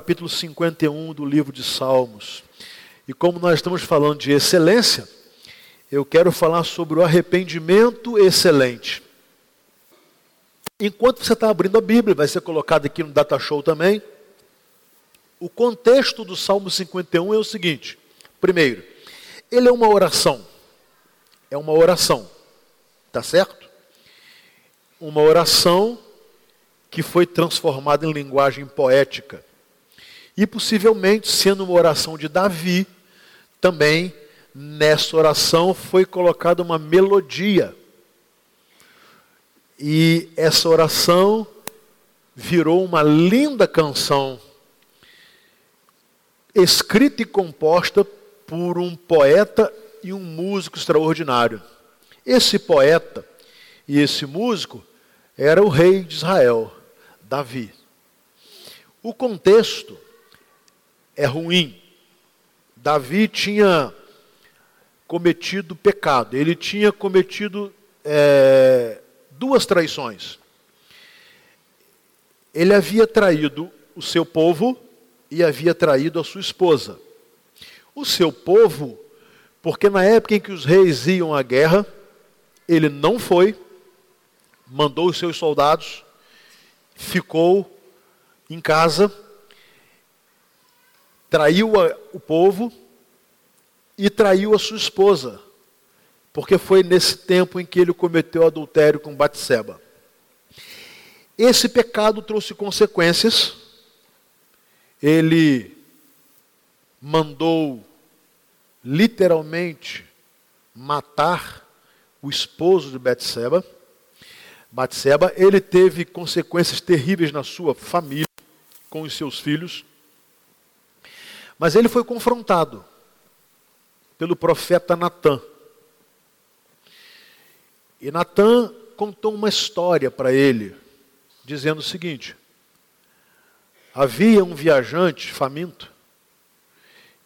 capítulo 51 do livro de Salmos. E como nós estamos falando de excelência, eu quero falar sobre o arrependimento excelente. Enquanto você está abrindo a Bíblia, vai ser colocado aqui no Data Show também. O contexto do Salmo 51 é o seguinte: primeiro, ele é uma oração. É uma oração, tá certo? Uma oração que foi transformada em linguagem poética. E possivelmente, sendo uma oração de Davi, também nessa oração foi colocada uma melodia. E essa oração virou uma linda canção, escrita e composta por um poeta e um músico extraordinário. Esse poeta e esse músico era o rei de Israel, Davi. O contexto é ruim. Davi tinha cometido pecado, ele tinha cometido é, duas traições. Ele havia traído o seu povo e havia traído a sua esposa. O seu povo, porque na época em que os reis iam à guerra, ele não foi, mandou os seus soldados, ficou em casa, traiu o povo e traiu a sua esposa, porque foi nesse tempo em que ele cometeu adultério com Batseba. Esse pecado trouxe consequências. Ele mandou literalmente matar o esposo de Batseba. Batseba, ele teve consequências terríveis na sua família, com os seus filhos. Mas ele foi confrontado pelo profeta Natã. E Natã contou uma história para ele, dizendo o seguinte: havia um viajante faminto,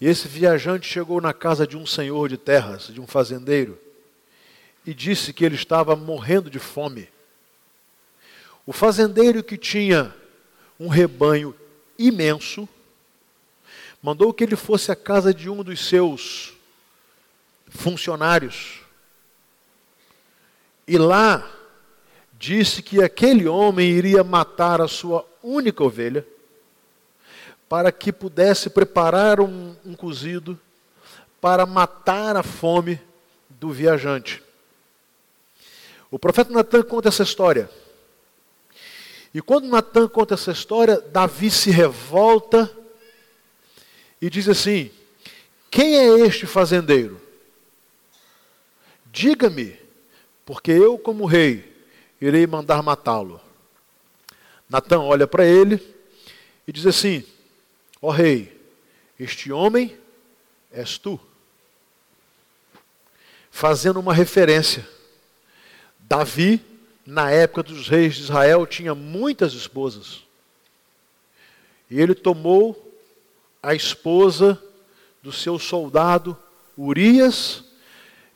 e esse viajante chegou na casa de um senhor de terras, de um fazendeiro, e disse que ele estava morrendo de fome. O fazendeiro que tinha um rebanho imenso, mandou que ele fosse à casa de um dos seus funcionários. E lá disse que aquele homem iria matar a sua única ovelha, para que pudesse preparar um, um cozido para matar a fome do viajante. O profeta Natan conta essa história. E quando Natan conta essa história, Davi se revolta e diz assim: Quem é este fazendeiro? Diga-me, porque eu, como rei, irei mandar matá-lo. Natan olha para ele e diz assim: Ó oh, rei, este homem és tu. Fazendo uma referência. Davi na época dos reis de Israel, tinha muitas esposas. E ele tomou a esposa do seu soldado Urias,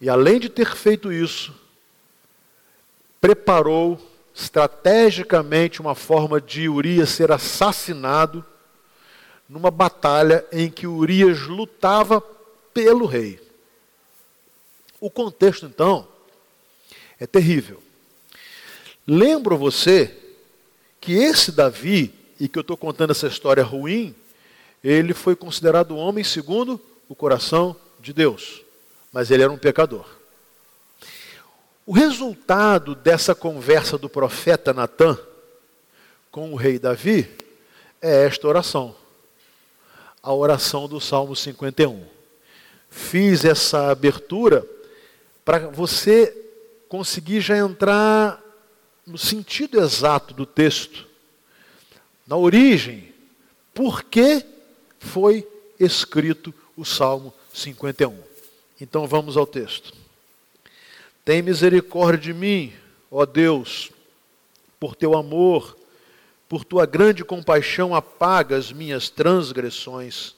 e além de ter feito isso, preparou estrategicamente uma forma de Urias ser assassinado numa batalha em que Urias lutava pelo rei. O contexto, então, é terrível. Lembro você que esse Davi, e que eu estou contando essa história ruim, ele foi considerado homem segundo o coração de Deus, mas ele era um pecador. O resultado dessa conversa do profeta Natã com o rei Davi é esta oração, a oração do Salmo 51. Fiz essa abertura para você conseguir já entrar no sentido exato do texto, na origem, por que foi escrito o Salmo 51. Então vamos ao texto. Tem misericórdia de mim, ó Deus, por teu amor, por tua grande compaixão, apaga as minhas transgressões.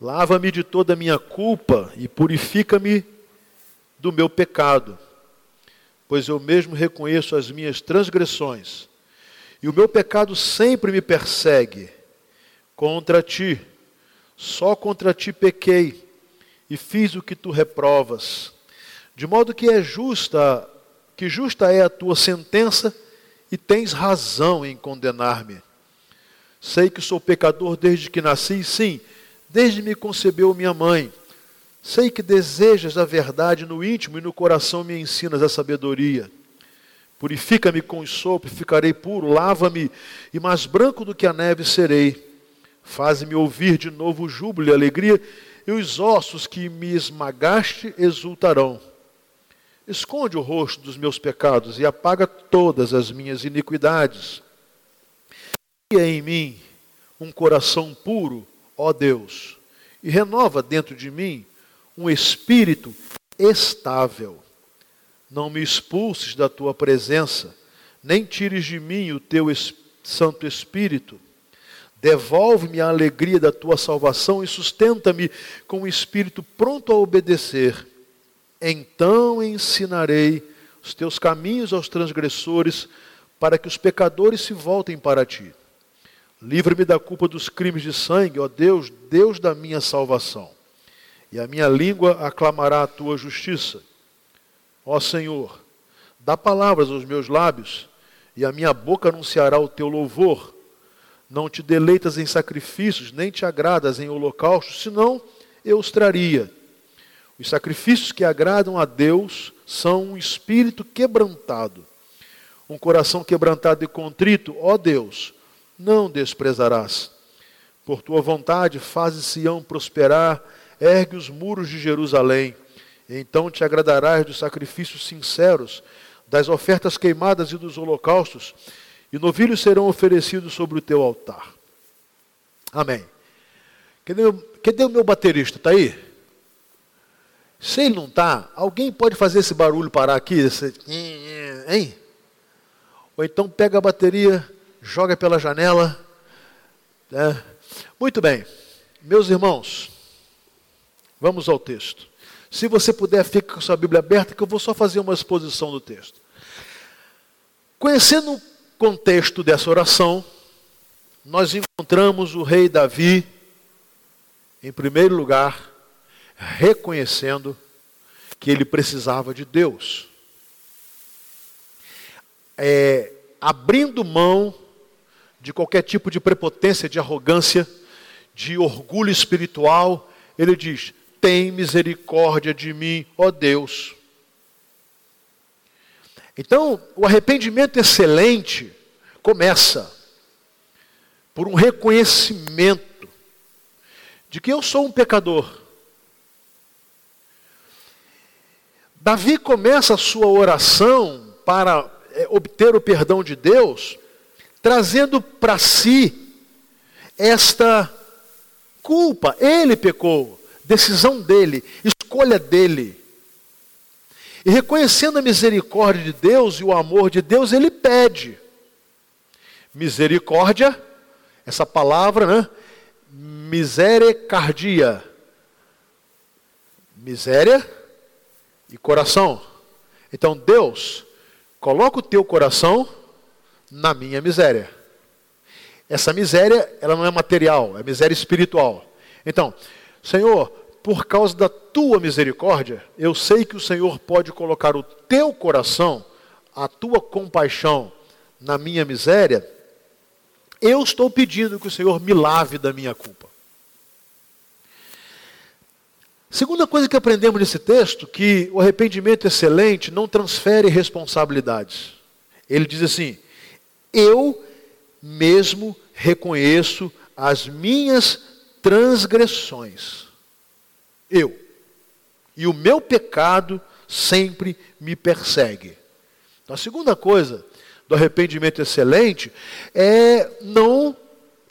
Lava-me de toda a minha culpa e purifica-me do meu pecado pois eu mesmo reconheço as minhas transgressões, e o meu pecado sempre me persegue. Contra ti, só contra ti pequei e fiz o que tu reprovas. De modo que é justa, que justa é a tua sentença e tens razão em condenar-me. Sei que sou pecador desde que nasci, sim, desde me concebeu minha mãe. Sei que desejas a verdade no íntimo e no coração me ensinas a sabedoria. Purifica-me com o sopro, ficarei puro, lava-me e mais branco do que a neve serei. Faze-me ouvir de novo o júbilo e alegria, e os ossos que me esmagaste exultarão. Esconde o rosto dos meus pecados e apaga todas as minhas iniquidades. Cria em mim um coração puro, ó Deus, e renova dentro de mim um espírito estável. Não me expulses da tua presença, nem tires de mim o teu Santo Espírito. Devolve-me a alegria da tua salvação e sustenta-me com um espírito pronto a obedecer. Então ensinarei os teus caminhos aos transgressores, para que os pecadores se voltem para ti. Livra-me da culpa dos crimes de sangue, ó Deus, Deus da minha salvação. E a minha língua aclamará a tua justiça. Ó Senhor, dá palavras aos meus lábios, e a minha boca anunciará o teu louvor. Não te deleitas em sacrifícios, nem te agradas em holocaustos, senão eu os traria. Os sacrifícios que agradam a Deus são um espírito quebrantado, um coração quebrantado e contrito, ó Deus, não desprezarás. Por tua vontade, fazes Sião prosperar, ergue os muros de Jerusalém. Então te agradarás dos sacrifícios sinceros, das ofertas queimadas e dos holocaustos e novilhos serão oferecidos sobre o teu altar. Amém. Cadê, cadê o meu baterista? Está aí? Se ele não está, alguém pode fazer esse barulho parar aqui? Esse... Hein? Ou então pega a bateria, joga pela janela. Né? Muito bem. Meus irmãos, vamos ao texto. Se você puder, fique com sua Bíblia aberta, que eu vou só fazer uma exposição do texto. Conhecendo contexto dessa oração, nós encontramos o rei Davi, em primeiro lugar, reconhecendo que ele precisava de Deus. É, abrindo mão de qualquer tipo de prepotência, de arrogância, de orgulho espiritual, ele diz: Tem misericórdia de mim, ó Deus então, o arrependimento excelente começa por um reconhecimento de que eu sou um pecador. Davi começa a sua oração para é, obter o perdão de Deus, trazendo para si esta culpa. Ele pecou, decisão dele, escolha dele. E reconhecendo a misericórdia de Deus e o amor de Deus, ele pede. Misericórdia, essa palavra, né? Misericardia. Miséria e coração. Então, Deus, coloca o teu coração na minha miséria. Essa miséria, ela não é material, é miséria espiritual. Então, Senhor, por causa da tua misericórdia, eu sei que o Senhor pode colocar o teu coração, a tua compaixão na minha miséria. Eu estou pedindo que o Senhor me lave da minha culpa. Segunda coisa que aprendemos nesse texto, que o arrependimento excelente não transfere responsabilidades. Ele diz assim: Eu mesmo reconheço as minhas transgressões eu. E o meu pecado sempre me persegue. Então, a segunda coisa do arrependimento excelente é não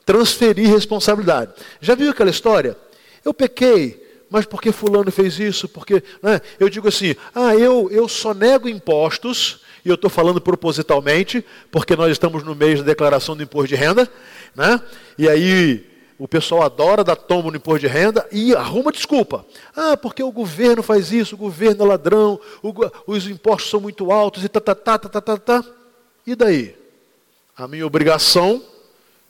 transferir responsabilidade. Já viu aquela história? Eu pequei, mas porque fulano fez isso? Porque né? eu digo assim, ah, eu, eu só nego impostos, e eu estou falando propositalmente, porque nós estamos no mês da declaração do imposto de renda, né? e aí o pessoal adora dar tombo no imposto de renda e arruma desculpa. Ah, porque o governo faz isso, o governo é ladrão, o, os impostos são muito altos e tá, tá, tá, tá, tá, tá, tá. E daí? A minha obrigação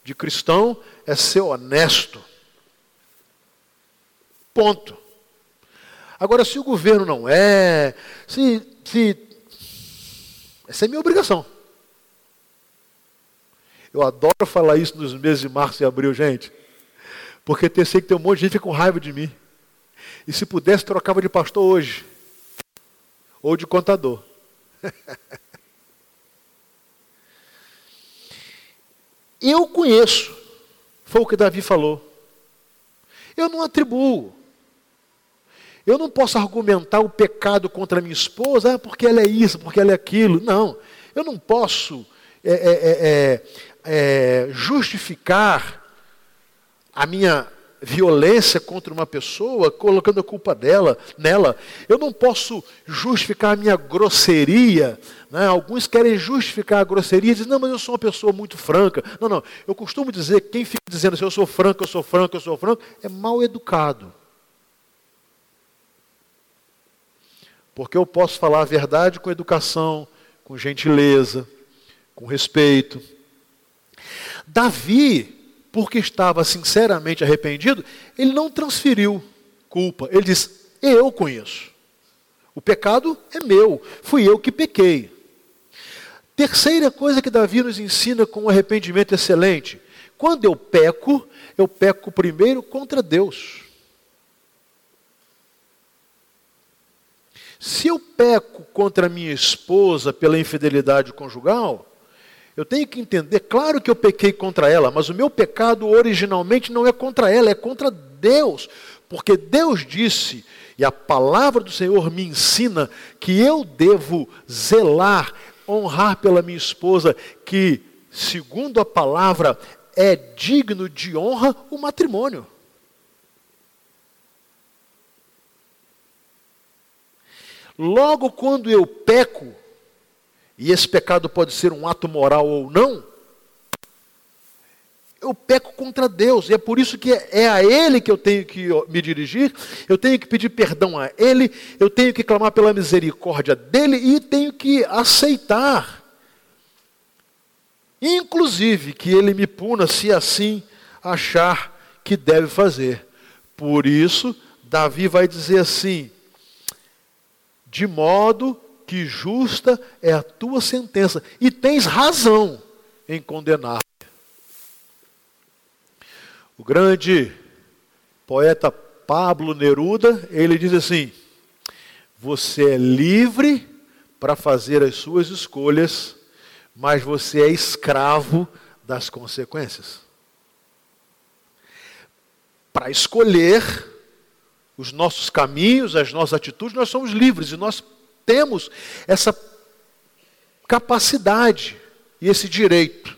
de cristão é ser honesto. Ponto. Agora, se o governo não é, se, se. Essa é minha obrigação. Eu adoro falar isso nos meses de março e abril, gente. Porque eu sei que tem um monte de gente com raiva de mim. E se pudesse, trocava de pastor hoje. Ou de contador. eu conheço. Foi o que Davi falou. Eu não atribuo. Eu não posso argumentar o pecado contra minha esposa, ah, porque ela é isso, porque ela é aquilo. Não. Eu não posso é, é, é, é, é justificar a minha violência contra uma pessoa colocando a culpa dela nela. Eu não posso justificar a minha grosseria. Né? Alguns querem justificar a grosseria dizem, não, mas eu sou uma pessoa muito franca. Não, não. Eu costumo dizer que quem fica dizendo assim, eu sou franco, eu sou franco, eu sou franco, é mal educado. Porque eu posso falar a verdade com educação, com gentileza, com respeito. Davi porque estava sinceramente arrependido, ele não transferiu culpa. Ele diz: Eu conheço. O pecado é meu, fui eu que pequei. Terceira coisa que Davi nos ensina com um arrependimento excelente: quando eu peco, eu peco primeiro contra Deus. Se eu peco contra minha esposa pela infidelidade conjugal, eu tenho que entender, claro que eu pequei contra ela, mas o meu pecado originalmente não é contra ela, é contra Deus. Porque Deus disse, e a palavra do Senhor me ensina, que eu devo zelar, honrar pela minha esposa, que, segundo a palavra, é digno de honra o matrimônio. Logo quando eu peco, e esse pecado pode ser um ato moral ou não, eu peco contra Deus, e é por isso que é a Ele que eu tenho que me dirigir, eu tenho que pedir perdão a Ele, eu tenho que clamar pela misericórdia dEle e tenho que aceitar, inclusive, que Ele me puna se assim achar que deve fazer. Por isso, Davi vai dizer assim: de modo que justa é a tua sentença, e tens razão em condenar. O grande poeta Pablo Neruda, ele diz assim: Você é livre para fazer as suas escolhas, mas você é escravo das consequências. Para escolher os nossos caminhos, as nossas atitudes, nós somos livres e nós temos essa capacidade e esse direito.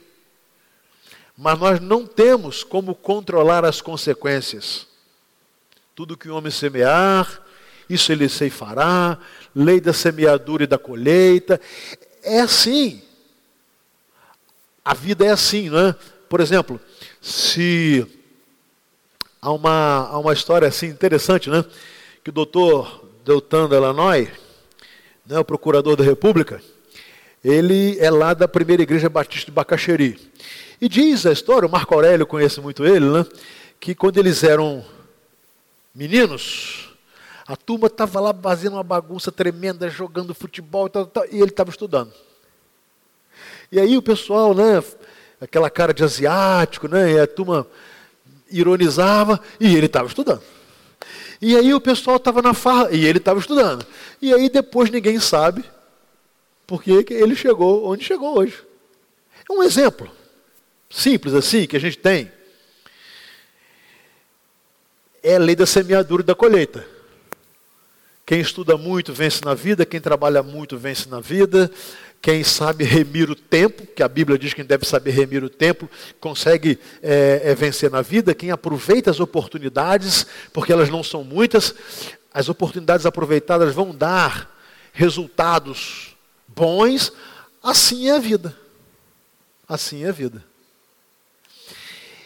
Mas nós não temos como controlar as consequências. Tudo que o homem semear, isso ele ceifará, lei da semeadura e da colheita. É assim. A vida é assim, não é? Por exemplo, se há uma, há uma história assim interessante, né? Que o doutor Deltan Delanoy, né, o procurador da República, ele é lá da primeira igreja batista de Bacaxeri. E diz a história, o Marco Aurélio conhece muito ele, né, que quando eles eram meninos, a turma estava lá fazendo uma bagunça tremenda, jogando futebol e, tal, tal, e ele estava estudando. E aí o pessoal, né, aquela cara de asiático, né, e a turma ironizava e ele estava estudando. E aí o pessoal estava na farra, e ele estava estudando. E aí depois ninguém sabe porque ele chegou onde chegou hoje. É um exemplo simples assim que a gente tem. É a lei da semeadura e da colheita. Quem estuda muito vence na vida, quem trabalha muito vence na vida, quem sabe remir o tempo, que a Bíblia diz que quem deve saber remir o tempo, consegue é, é, vencer na vida. Quem aproveita as oportunidades, porque elas não são muitas, as oportunidades aproveitadas vão dar resultados bons. Assim é a vida. Assim é a vida.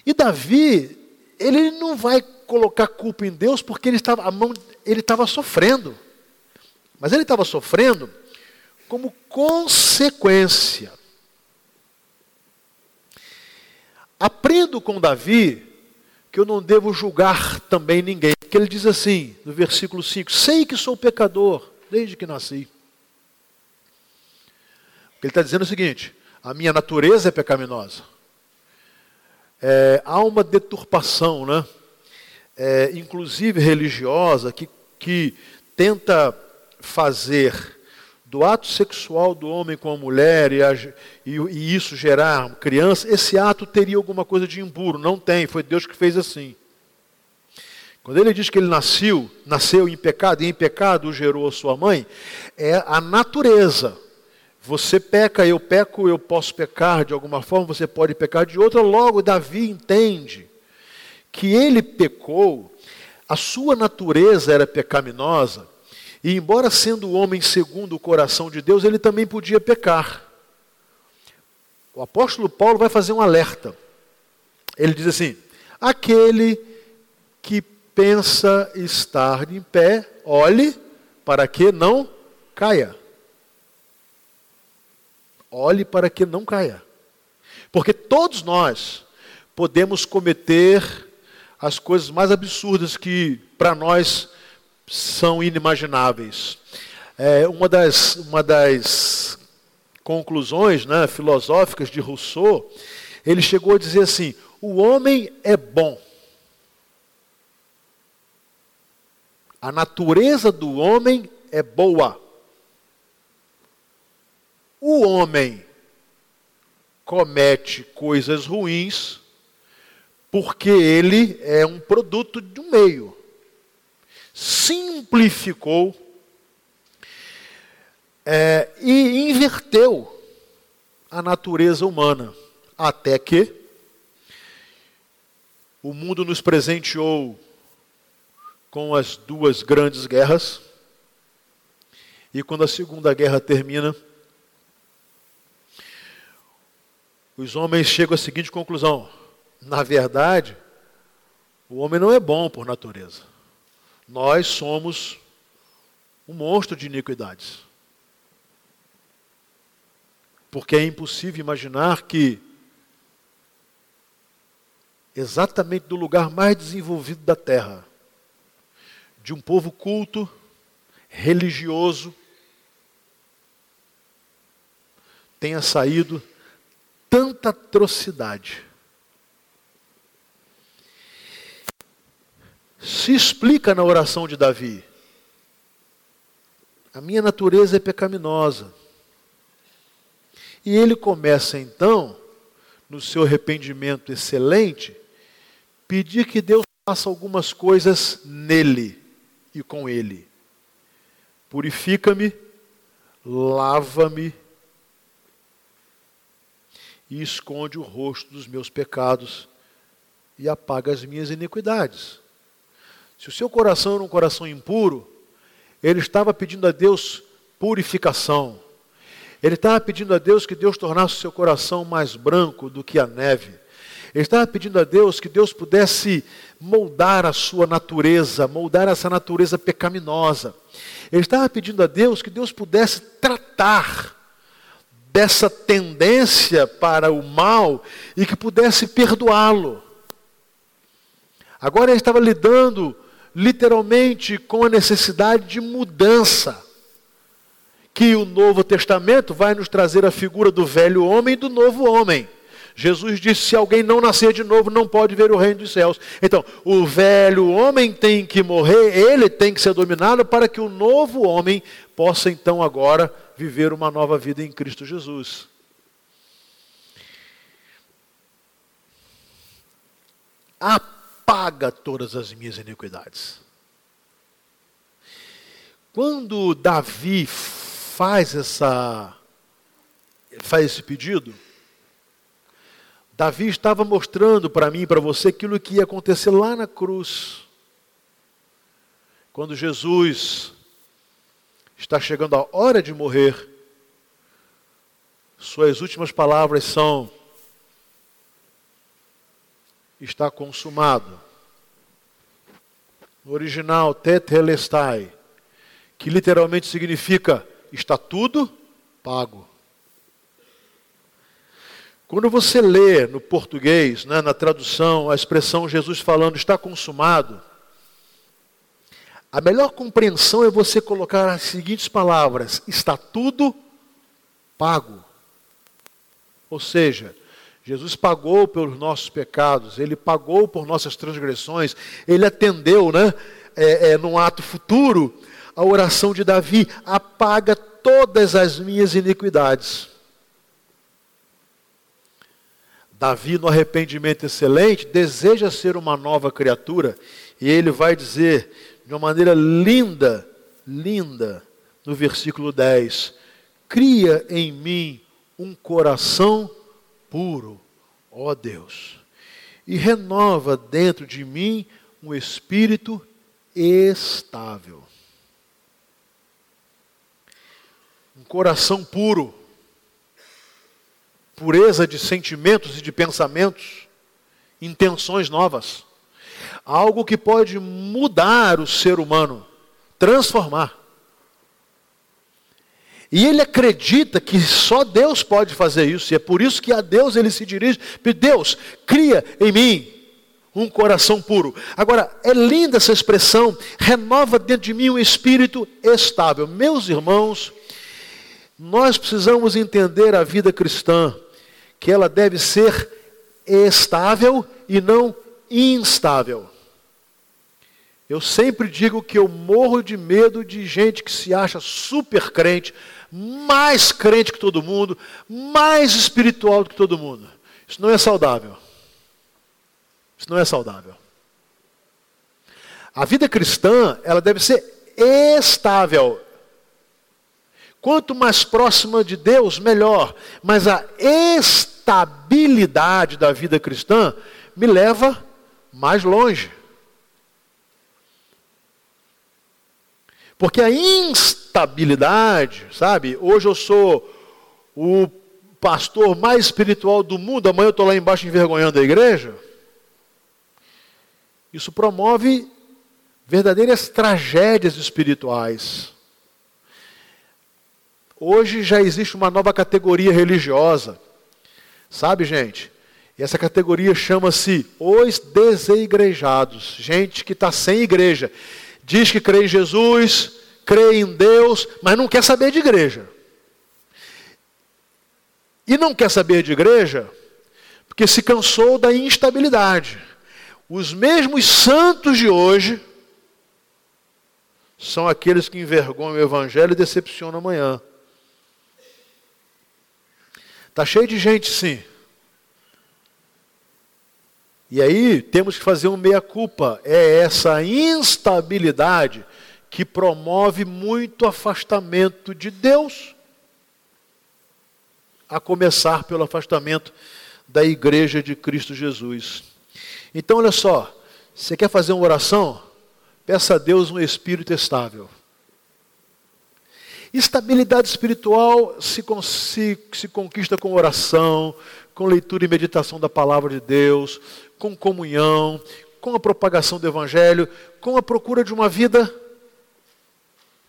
E Davi, ele não vai colocar culpa em Deus porque ele estava a mão, ele estava sofrendo. Mas ele estava sofrendo como consequência. Aprendo com Davi que eu não devo julgar também ninguém. Porque ele diz assim, no versículo 5: Sei que sou pecador desde que nasci. Ele está dizendo o seguinte: a minha natureza é pecaminosa. É, há uma deturpação, né? É, inclusive religiosa, que, que tenta fazer do ato sexual do homem com a mulher e, a, e, e, isso gerar criança, esse ato teria alguma coisa de impuro. Não tem, foi Deus que fez assim. Quando ele diz que ele nasceu, nasceu em pecado e em pecado gerou a sua mãe, é a natureza. Você peca, eu peco, eu posso pecar de alguma forma, você pode pecar de outra. Logo, Davi entende que ele pecou, a sua natureza era pecaminosa, e embora sendo o homem segundo o coração de Deus, ele também podia pecar. O apóstolo Paulo vai fazer um alerta. Ele diz assim: aquele que pensa estar em pé, olhe para que não caia. Olhe para que não caia. Porque todos nós podemos cometer as coisas mais absurdas que para nós são inimagináveis. É, uma, das, uma das conclusões né, filosóficas de Rousseau, ele chegou a dizer assim: o homem é bom. A natureza do homem é boa. O homem comete coisas ruins porque ele é um produto de um meio simplificou é, e inverteu a natureza humana, até que o mundo nos presenteou com as duas grandes guerras, e quando a Segunda Guerra termina, os homens chegam à seguinte conclusão: na verdade, o homem não é bom por natureza nós somos um monstro de iniquidades. Porque é impossível imaginar que, exatamente do lugar mais desenvolvido da terra, de um povo culto, religioso, tenha saído tanta atrocidade. Se explica na oração de Davi. A minha natureza é pecaminosa. E ele começa então, no seu arrependimento excelente, pedir que Deus faça algumas coisas nele e com ele. Purifica-me, lava-me e esconde o rosto dos meus pecados e apaga as minhas iniquidades. Se o seu coração era um coração impuro, ele estava pedindo a Deus purificação. Ele estava pedindo a Deus que Deus tornasse o seu coração mais branco do que a neve. Ele estava pedindo a Deus que Deus pudesse moldar a sua natureza, moldar essa natureza pecaminosa. Ele estava pedindo a Deus que Deus pudesse tratar dessa tendência para o mal e que pudesse perdoá-lo. Agora ele estava lidando literalmente com a necessidade de mudança. Que o Novo Testamento vai nos trazer a figura do velho homem e do novo homem. Jesus disse: se alguém não nascer de novo, não pode ver o reino dos céus. Então, o velho homem tem que morrer, ele tem que ser dominado para que o novo homem possa então agora viver uma nova vida em Cristo Jesus. A paga todas as minhas iniquidades. Quando Davi faz essa faz esse pedido, Davi estava mostrando para mim e para você aquilo que ia acontecer lá na cruz. Quando Jesus está chegando a hora de morrer, suas últimas palavras são: está consumado. No original, tetelestai, que literalmente significa está tudo pago. Quando você lê no português, né, na tradução, a expressão Jesus falando está consumado, a melhor compreensão é você colocar as seguintes palavras: está tudo pago. Ou seja, Jesus pagou pelos nossos pecados, Ele pagou por nossas transgressões, Ele atendeu, né, é, é, num ato futuro, a oração de Davi: apaga todas as minhas iniquidades. Davi, no arrependimento excelente, deseja ser uma nova criatura, e ele vai dizer de uma maneira linda, linda, no versículo 10: Cria em mim um coração puro, ó Deus, e renova dentro de mim um espírito estável. Um coração puro, pureza de sentimentos e de pensamentos, intenções novas. Algo que pode mudar o ser humano, transformar. E ele acredita que só Deus pode fazer isso, e é por isso que a Deus ele se dirige: Deus, cria em mim um coração puro. Agora, é linda essa expressão, renova dentro de mim um espírito estável. Meus irmãos, nós precisamos entender a vida cristã, que ela deve ser estável e não instável. Eu sempre digo que eu morro de medo de gente que se acha super crente, mais crente que todo mundo, mais espiritual do que todo mundo. Isso não é saudável. Isso não é saudável. A vida cristã, ela deve ser estável. Quanto mais próxima de Deus, melhor. Mas a estabilidade da vida cristã me leva mais longe. Porque a instabilidade, sabe? Hoje eu sou o pastor mais espiritual do mundo, amanhã eu estou lá embaixo envergonhando a igreja. Isso promove verdadeiras tragédias espirituais. Hoje já existe uma nova categoria religiosa. Sabe, gente? E essa categoria chama-se os desigrejados. Gente que está sem igreja diz que crê em Jesus, crê em Deus, mas não quer saber de igreja. E não quer saber de igreja porque se cansou da instabilidade. Os mesmos santos de hoje são aqueles que envergonham o evangelho e decepcionam amanhã. Está cheio de gente, sim, e aí temos que fazer um meia-culpa. É essa instabilidade que promove muito afastamento de Deus, a começar pelo afastamento da igreja de Cristo Jesus. Então, olha só, você quer fazer uma oração? Peça a Deus um espírito estável. Estabilidade espiritual se, se, se conquista com oração, com leitura e meditação da palavra de Deus, com comunhão, com a propagação do Evangelho, com a procura de uma vida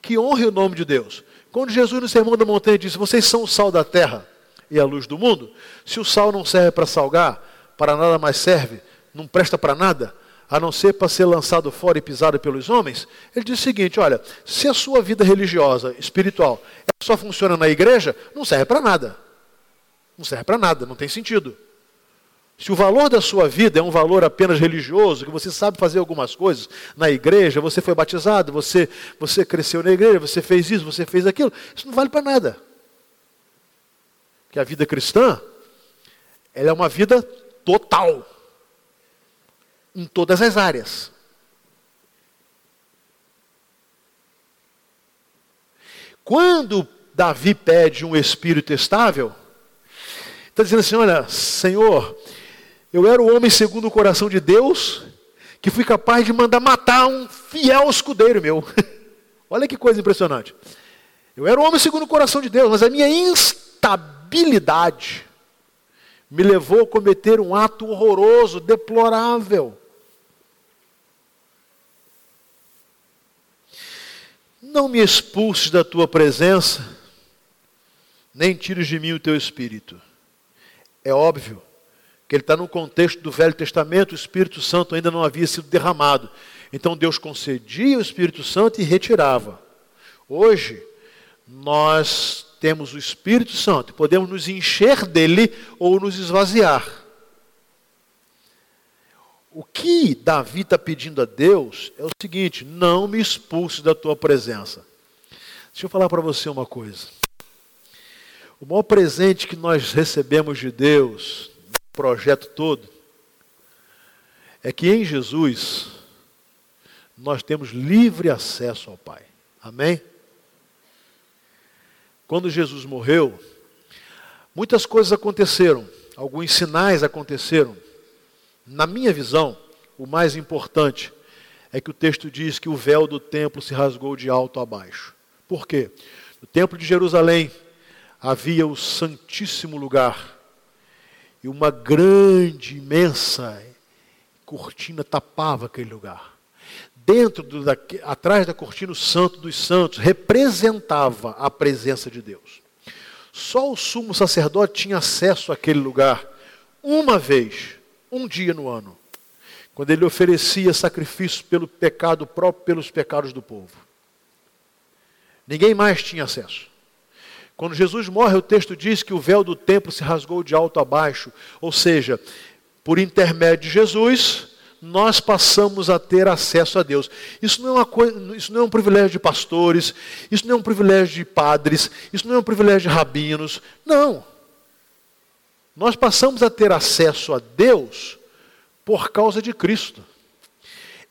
que honre o nome de Deus. Quando Jesus no Sermão da Montanha disse: Vocês são o sal da terra e a luz do mundo, se o sal não serve para salgar, para nada mais serve, não presta para nada, a não ser para ser lançado fora e pisado pelos homens, ele diz o seguinte: olha, se a sua vida religiosa, espiritual, só funciona na igreja, não serve para nada. Não serve para nada, não tem sentido. Se o valor da sua vida é um valor apenas religioso, que você sabe fazer algumas coisas na igreja, você foi batizado, você, você cresceu na igreja, você fez isso, você fez aquilo, isso não vale para nada. Porque a vida cristã, ela é uma vida total, em todas as áreas. Quando Davi pede um espírito estável, está dizendo assim: olha, Senhor, eu era o homem segundo o coração de Deus, que fui capaz de mandar matar um fiel escudeiro meu. Olha que coisa impressionante. Eu era o homem segundo o coração de Deus, mas a minha instabilidade me levou a cometer um ato horroroso, deplorável. Não me expulses da tua presença, nem tires de mim o teu espírito. É óbvio que ele está no contexto do Velho Testamento, o Espírito Santo ainda não havia sido derramado. Então Deus concedia o Espírito Santo e retirava. Hoje, nós temos o Espírito Santo, podemos nos encher dele ou nos esvaziar. O que Davi está pedindo a Deus é o seguinte: não me expulse da tua presença. Deixa eu falar para você uma coisa. O maior presente que nós recebemos de Deus, projeto todo, é que em Jesus nós temos livre acesso ao Pai. Amém? Quando Jesus morreu, muitas coisas aconteceram, alguns sinais aconteceram. Na minha visão, o mais importante é que o texto diz que o véu do templo se rasgou de alto a baixo. Por quê? No templo de Jerusalém havia o Santíssimo Lugar e uma grande, imensa cortina tapava aquele lugar dentro do, da, atrás da cortina o santo dos santos representava a presença de Deus. Só o sumo sacerdote tinha acesso àquele lugar uma vez, um dia no ano, quando ele oferecia sacrifício pelo pecado próprio, pelos pecados do povo. Ninguém mais tinha acesso. Quando Jesus morre, o texto diz que o véu do templo se rasgou de alto a baixo, ou seja, por intermédio de Jesus, nós passamos a ter acesso a Deus. Isso não, é uma coisa, isso não é um privilégio de pastores, isso não é um privilégio de padres, isso não é um privilégio de rabinos. Não. Nós passamos a ter acesso a Deus por causa de Cristo.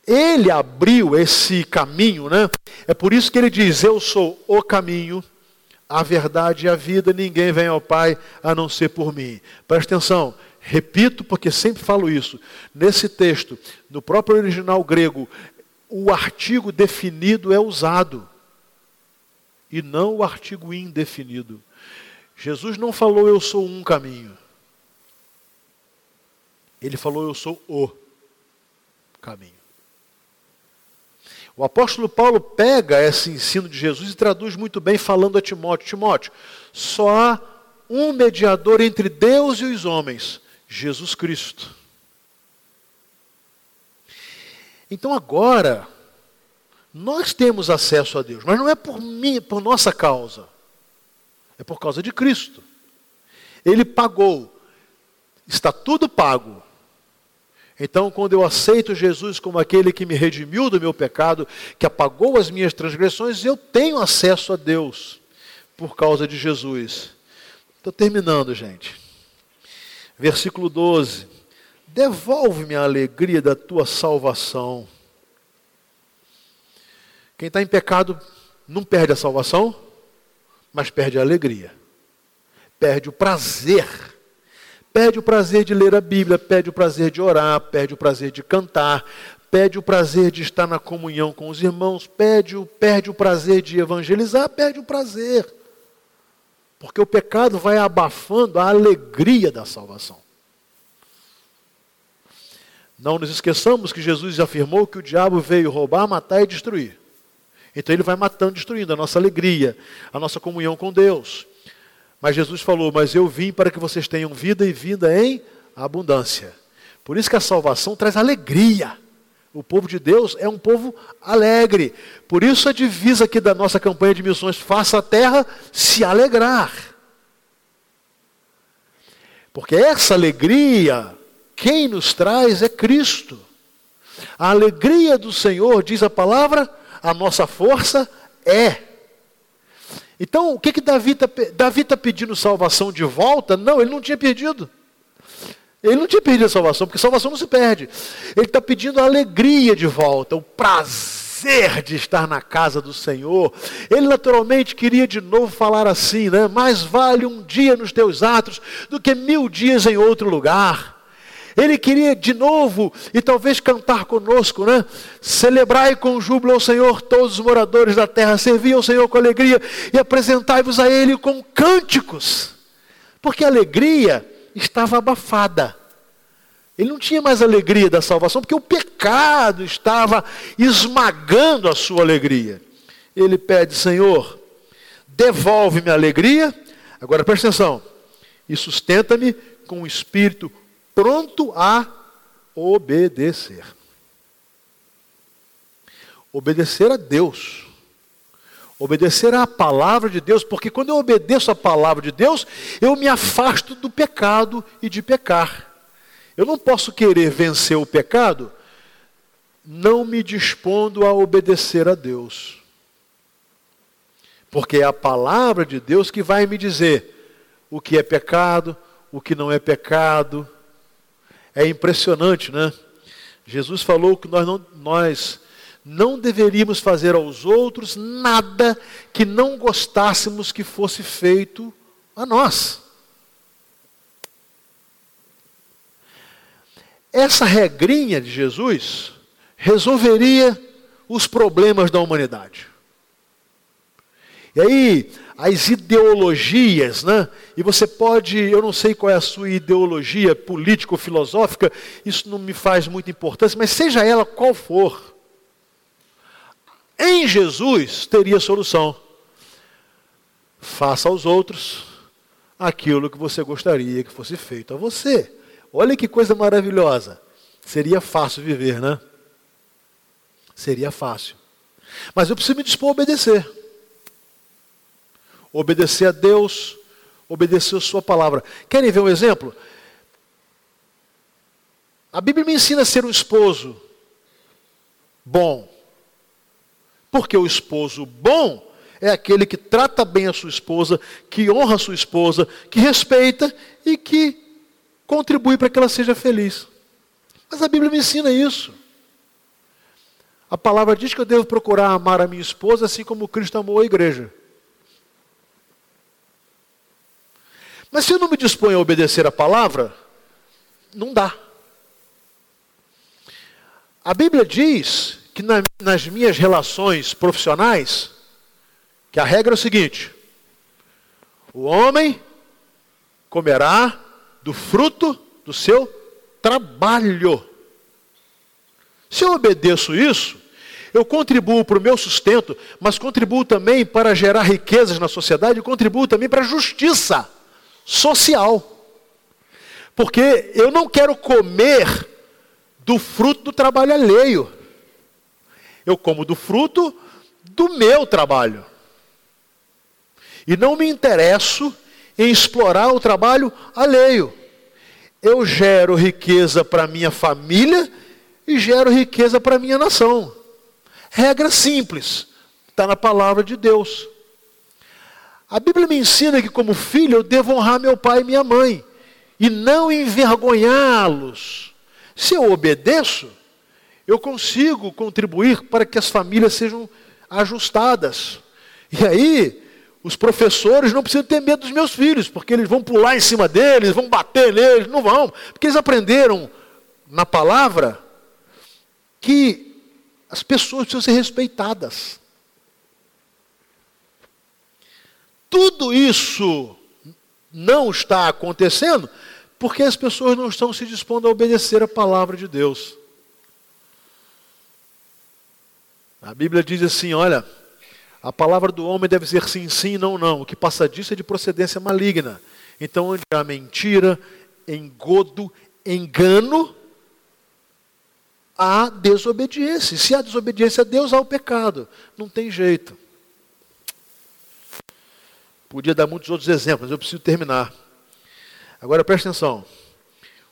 Ele abriu esse caminho, né? É por isso que ele diz: Eu sou o caminho, a verdade e a vida, ninguém vem ao Pai a não ser por mim. Presta atenção, Repito, porque sempre falo isso. Nesse texto, no próprio original grego, o artigo definido é usado e não o artigo indefinido. Jesus não falou eu sou um caminho. Ele falou eu sou o caminho. O apóstolo Paulo pega esse ensino de Jesus e traduz muito bem, falando a Timóteo: Timóteo, só há um mediador entre Deus e os homens, Jesus Cristo. Então agora, nós temos acesso a Deus, mas não é por mim, por nossa causa. É por causa de Cristo. Ele pagou. Está tudo pago. Então, quando eu aceito Jesus como aquele que me redimiu do meu pecado, que apagou as minhas transgressões, eu tenho acesso a Deus por causa de Jesus. Estou terminando, gente. Versículo 12: Devolve-me a alegria da tua salvação. Quem está em pecado não perde a salvação, mas perde a alegria, perde o prazer. Perde o prazer de ler a Bíblia, perde o prazer de orar, perde o prazer de cantar, perde o prazer de estar na comunhão com os irmãos, perde o, perde o prazer de evangelizar, perde o prazer. Porque o pecado vai abafando a alegria da salvação. Não nos esqueçamos que Jesus afirmou que o diabo veio roubar, matar e destruir. Então ele vai matando, destruindo a nossa alegria, a nossa comunhão com Deus. Mas Jesus falou: Mas eu vim para que vocês tenham vida e vida em abundância. Por isso que a salvação traz alegria. O povo de Deus é um povo alegre. Por isso a divisa aqui da nossa campanha de missões, faça a terra se alegrar. Porque essa alegria, quem nos traz é Cristo. A alegria do Senhor, diz a palavra, a nossa força é. Então, o que, que Davi está Davi tá pedindo salvação de volta? Não, ele não tinha pedido. Ele não tinha perdido a salvação, porque salvação não se perde. Ele está pedindo a alegria de volta, o prazer de estar na casa do Senhor. Ele naturalmente queria de novo falar assim, né? Mais vale um dia nos teus atos do que mil dias em outro lugar. Ele queria de novo e talvez cantar conosco, né? Celebrai com júbilo ao Senhor todos os moradores da terra, servi ao Senhor com alegria e apresentai-vos a Ele com cânticos. Porque a alegria estava abafada. Ele não tinha mais alegria da salvação, porque o pecado estava esmagando a sua alegria. Ele pede, Senhor, devolve-me a alegria, agora presta atenção, e sustenta-me com o espírito pronto a obedecer. Obedecer a Deus. Obedecer à palavra de Deus, porque quando eu obedeço à palavra de Deus, eu me afasto do pecado e de pecar. Eu não posso querer vencer o pecado não me dispondo a obedecer a Deus. Porque é a palavra de Deus que vai me dizer o que é pecado, o que não é pecado. É impressionante, né? Jesus falou que nós não, nós não deveríamos fazer aos outros nada que não gostássemos que fosse feito a nós. Essa regrinha de Jesus resolveria os problemas da humanidade. E aí, as ideologias, né? E você pode, eu não sei qual é a sua ideologia político-filosófica, isso não me faz muita importância, mas seja ela qual for, em Jesus teria solução. Faça aos outros aquilo que você gostaria que fosse feito a você. Olha que coisa maravilhosa. Seria fácil viver, né? Seria fácil. Mas eu preciso me dispor a obedecer. Obedecer a Deus, obedecer a Sua palavra. Querem ver um exemplo? A Bíblia me ensina a ser um esposo bom. Porque o esposo bom é aquele que trata bem a sua esposa, que honra a sua esposa, que respeita e que contribui para que ela seja feliz. Mas a Bíblia me ensina isso. A palavra diz que eu devo procurar amar a minha esposa assim como Cristo amou a igreja. Mas se eu não me disponho a obedecer a palavra, não dá. A Bíblia diz que na, nas minhas relações profissionais, que a regra é o seguinte: o homem comerá do fruto do seu trabalho. Se eu obedeço isso, eu contribuo para o meu sustento, mas contribuo também para gerar riquezas na sociedade e contribuo também para a justiça social. Porque eu não quero comer do fruto do trabalho alheio. Eu como do fruto do meu trabalho. E não me interesso em explorar o trabalho alheio. Eu gero riqueza para minha família e gero riqueza para minha nação. Regra simples, está na palavra de Deus. A Bíblia me ensina que, como filho, eu devo honrar meu pai e minha mãe e não envergonhá-los. Se eu obedeço, eu consigo contribuir para que as famílias sejam ajustadas. E aí, os professores não precisam ter medo dos meus filhos, porque eles vão pular em cima deles, vão bater neles, não vão, porque eles aprenderam na palavra que as pessoas precisam ser respeitadas. Tudo isso não está acontecendo porque as pessoas não estão se dispondo a obedecer a palavra de Deus. A Bíblia diz assim: olha, a palavra do homem deve ser sim, sim, não, não. O que passa disso é de procedência maligna. Então, onde há mentira, engodo, engano, há desobediência. Se há desobediência a Deus, há o pecado. Não tem jeito. Podia dar muitos outros exemplos, mas eu preciso terminar. Agora preste atenção.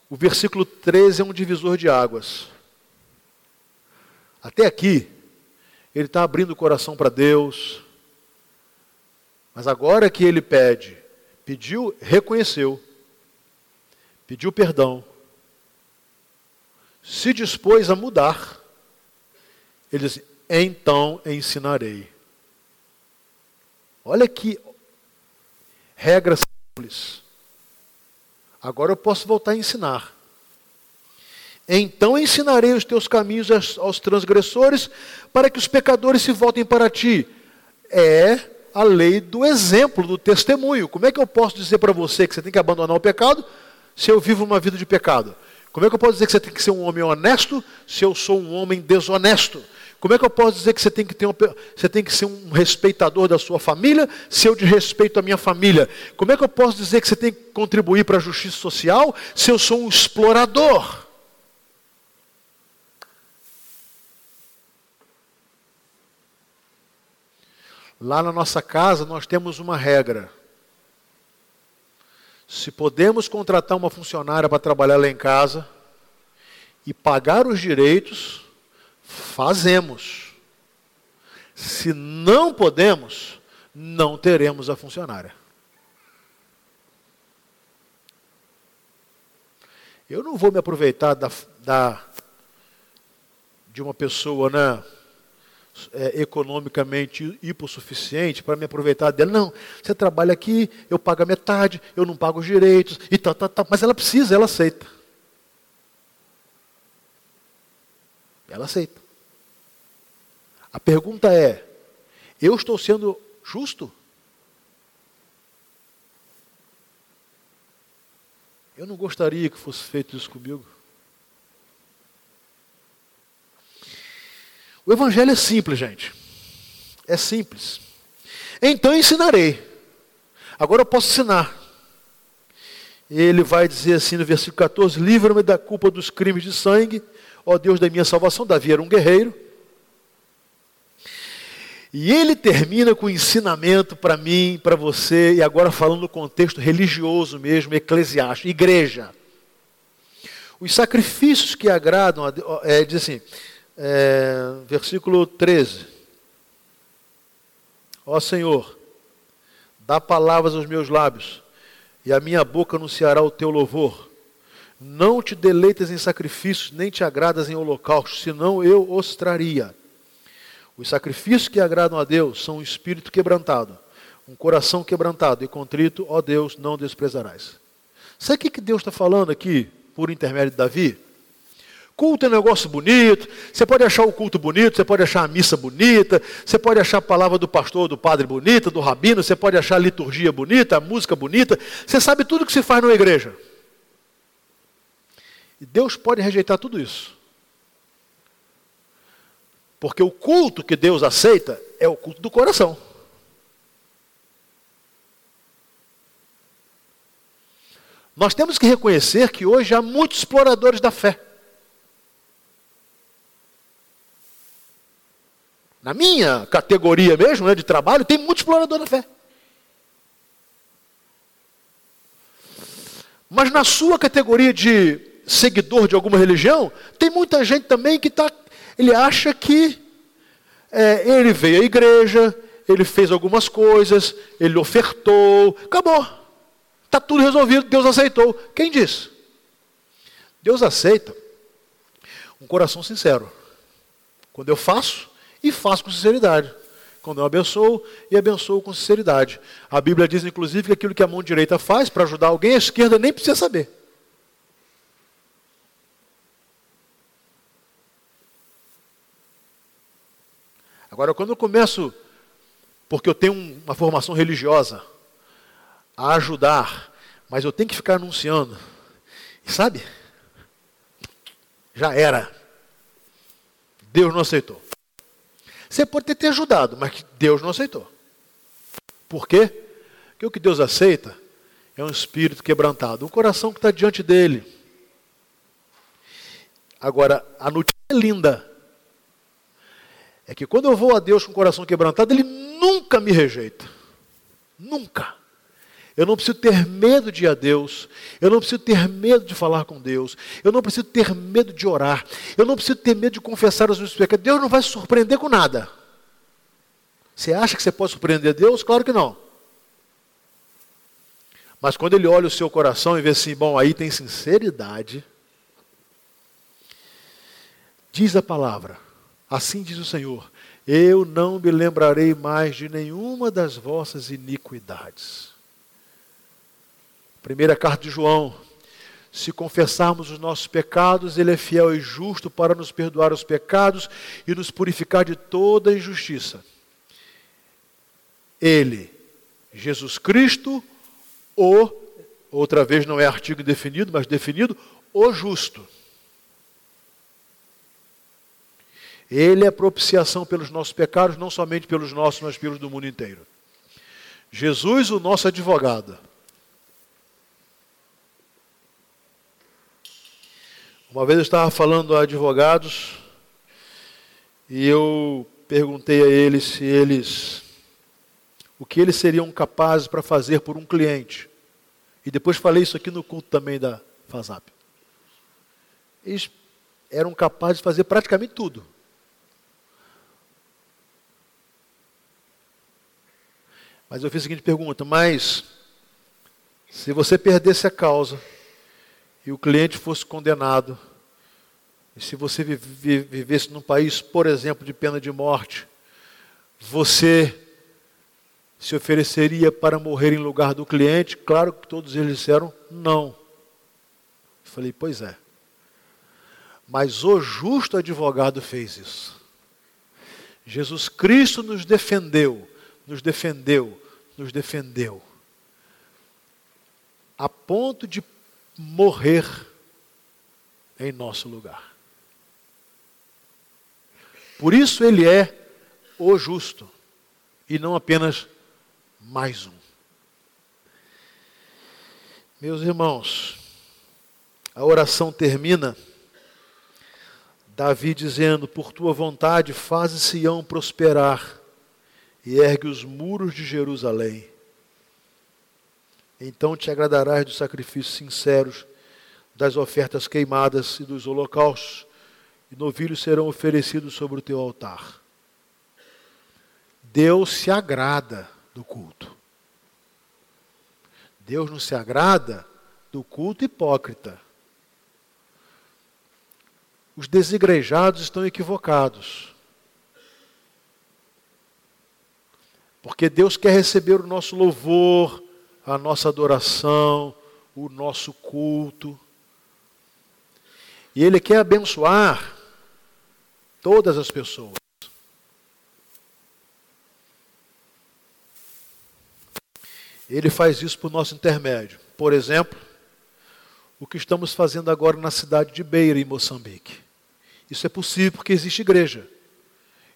O versículo 13 é um divisor de águas. Até aqui, ele está abrindo o coração para Deus. Mas agora que ele pede, pediu, reconheceu, pediu perdão, se dispôs a mudar, ele diz: então ensinarei. Olha que regra simples. Agora eu posso voltar a ensinar. Então ensinarei os teus caminhos aos transgressores, para que os pecadores se voltem para ti. É a lei do exemplo, do testemunho. Como é que eu posso dizer para você que você tem que abandonar o pecado se eu vivo uma vida de pecado? Como é que eu posso dizer que você tem que ser um homem honesto se eu sou um homem desonesto? Como é que eu posso dizer que você tem que, ter você tem que ser um respeitador da sua família se eu desrespeito a minha família? Como é que eu posso dizer que você tem que contribuir para a justiça social se eu sou um explorador? Lá na nossa casa nós temos uma regra. Se podemos contratar uma funcionária para trabalhar lá em casa e pagar os direitos, fazemos. Se não podemos, não teremos a funcionária. Eu não vou me aproveitar da, da de uma pessoa, né? é, economicamente hipossuficiente para me aproveitar dela. Não, você trabalha aqui, eu pago a metade, eu não pago os direitos, e tal, tal, tal. Mas ela precisa, ela aceita. Ela aceita. A pergunta é: eu estou sendo justo? Eu não gostaria que fosse feito isso comigo. O evangelho é simples, gente. É simples. Então ensinarei. Agora eu posso ensinar. Ele vai dizer assim no versículo 14: Livra-me da culpa dos crimes de sangue, ó Deus da minha salvação. Davi era um guerreiro. E ele termina com ensinamento para mim, para você, e agora falando no contexto religioso mesmo, eclesiástico, igreja. Os sacrifícios que agradam, a, é, diz assim, é, versículo 13. Ó Senhor, dá palavras aos meus lábios, e a minha boca anunciará o teu louvor. Não te deleitas em sacrifícios, nem te agradas em holocaustos, senão eu os traria. Os sacrifícios que agradam a Deus são um espírito quebrantado, um coração quebrantado e contrito, ó Deus, não desprezarás. Sabe o que Deus está falando aqui, por intermédio de Davi? Culto é um negócio bonito, você pode achar o culto bonito, você pode achar a missa bonita, você pode achar a palavra do pastor, do padre bonita, do rabino, você pode achar a liturgia bonita, a música bonita, você sabe tudo que se faz numa igreja. E Deus pode rejeitar tudo isso. Porque o culto que Deus aceita é o culto do coração. Nós temos que reconhecer que hoje há muitos exploradores da fé. Na minha categoria mesmo, né, de trabalho, tem muito explorador da fé. Mas na sua categoria de seguidor de alguma religião, tem muita gente também que tá, ele acha que é, ele veio à igreja, ele fez algumas coisas, ele ofertou, acabou. Está tudo resolvido, Deus aceitou. Quem disse? Deus aceita um coração sincero. Quando eu faço, e faço com sinceridade. Quando eu abençoo, e abençoo com sinceridade. A Bíblia diz, inclusive, que aquilo que a mão direita faz para ajudar alguém, a esquerda nem precisa saber. Agora, quando eu começo, porque eu tenho uma formação religiosa, a ajudar, mas eu tenho que ficar anunciando, sabe? Já era. Deus não aceitou. Você pode ter ajudado, mas Deus não aceitou. Por quê? Porque o que Deus aceita é um espírito quebrantado, um coração que está diante dele. Agora, a notícia linda é que quando eu vou a Deus com o coração quebrantado, Ele nunca me rejeita. Nunca. Eu não preciso ter medo de ir a Deus. Eu não preciso ter medo de falar com Deus. Eu não preciso ter medo de orar. Eu não preciso ter medo de confessar os meus pecados. Deus não vai se surpreender com nada. Você acha que você pode surpreender Deus? Claro que não. Mas quando Ele olha o seu coração e vê assim, bom, aí tem sinceridade. Diz a palavra, assim diz o Senhor: Eu não me lembrarei mais de nenhuma das vossas iniquidades. Primeira carta de João. Se confessarmos os nossos pecados, Ele é fiel e justo para nos perdoar os pecados e nos purificar de toda injustiça. Ele, Jesus Cristo, o, outra vez não é artigo definido, mas definido, o justo. Ele é propiciação pelos nossos pecados, não somente pelos nossos, mas pelos do mundo inteiro. Jesus, o nosso advogado. Uma vez eu estava falando a advogados e eu perguntei a eles se eles o que eles seriam capazes para fazer por um cliente. E depois falei isso aqui no culto também da FASAP. Eles eram capazes de fazer praticamente tudo. Mas eu fiz a seguinte pergunta: mas se você perdesse a causa e o cliente fosse condenado, e se você vivesse num país, por exemplo, de pena de morte, você se ofereceria para morrer em lugar do cliente? Claro que todos eles disseram não. Eu falei, pois é. Mas o justo advogado fez isso. Jesus Cristo nos defendeu, nos defendeu, nos defendeu. A ponto de morrer em nosso lugar. Por isso ele é o justo e não apenas mais um. Meus irmãos, a oração termina Davi dizendo: Por tua vontade, faze Sião prosperar e ergue os muros de Jerusalém. Então te agradarás dos sacrifícios sinceros, das ofertas queimadas e dos holocaustos, e novilhos serão oferecidos sobre o teu altar. Deus se agrada do culto. Deus não se agrada do culto hipócrita. Os desigrejados estão equivocados. Porque Deus quer receber o nosso louvor, a nossa adoração, o nosso culto. E Ele quer abençoar todas as pessoas. Ele faz isso por nosso intermédio. Por exemplo, o que estamos fazendo agora na cidade de Beira, em Moçambique. Isso é possível porque existe igreja.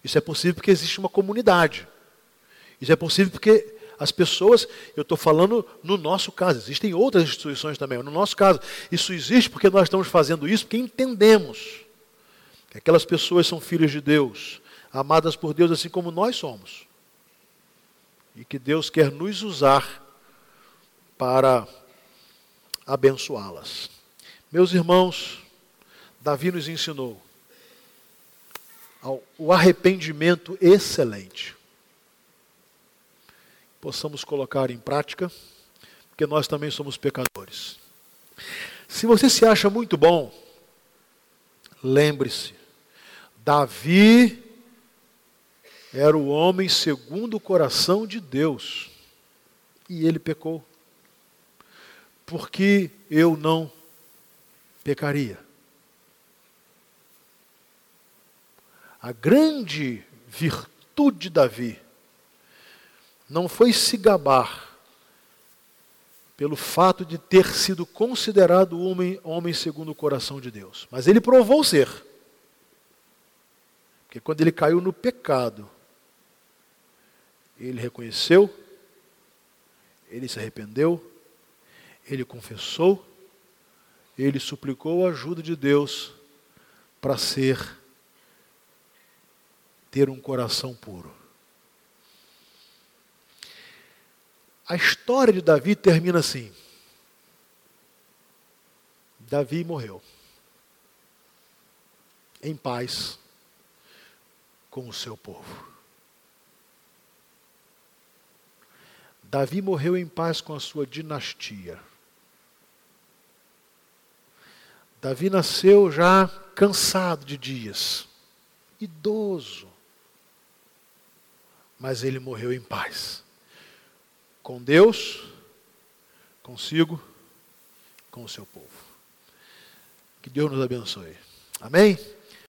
Isso é possível porque existe uma comunidade. Isso é possível porque as pessoas, eu estou falando no nosso caso, existem outras instituições também, no nosso caso, isso existe porque nós estamos fazendo isso porque entendemos que aquelas pessoas são filhas de Deus, amadas por Deus assim como nós somos. E que Deus quer nos usar para abençoá-las. Meus irmãos, Davi nos ensinou o arrependimento excelente possamos colocar em prática, porque nós também somos pecadores. Se você se acha muito bom, lembre-se, Davi era o homem segundo o coração de Deus, e ele pecou. Porque eu não pecaria. A grande virtude de Davi não foi se gabar pelo fato de ter sido considerado homem, homem segundo o coração de Deus, mas ele provou ser. Porque quando ele caiu no pecado, ele reconheceu, ele se arrependeu, ele confessou, ele suplicou a ajuda de Deus para ser ter um coração puro. A história de Davi termina assim. Davi morreu. Em paz com o seu povo. Davi morreu em paz com a sua dinastia. Davi nasceu já cansado de dias, idoso, mas ele morreu em paz com Deus, consigo, com o seu povo. Que Deus nos abençoe. Amém?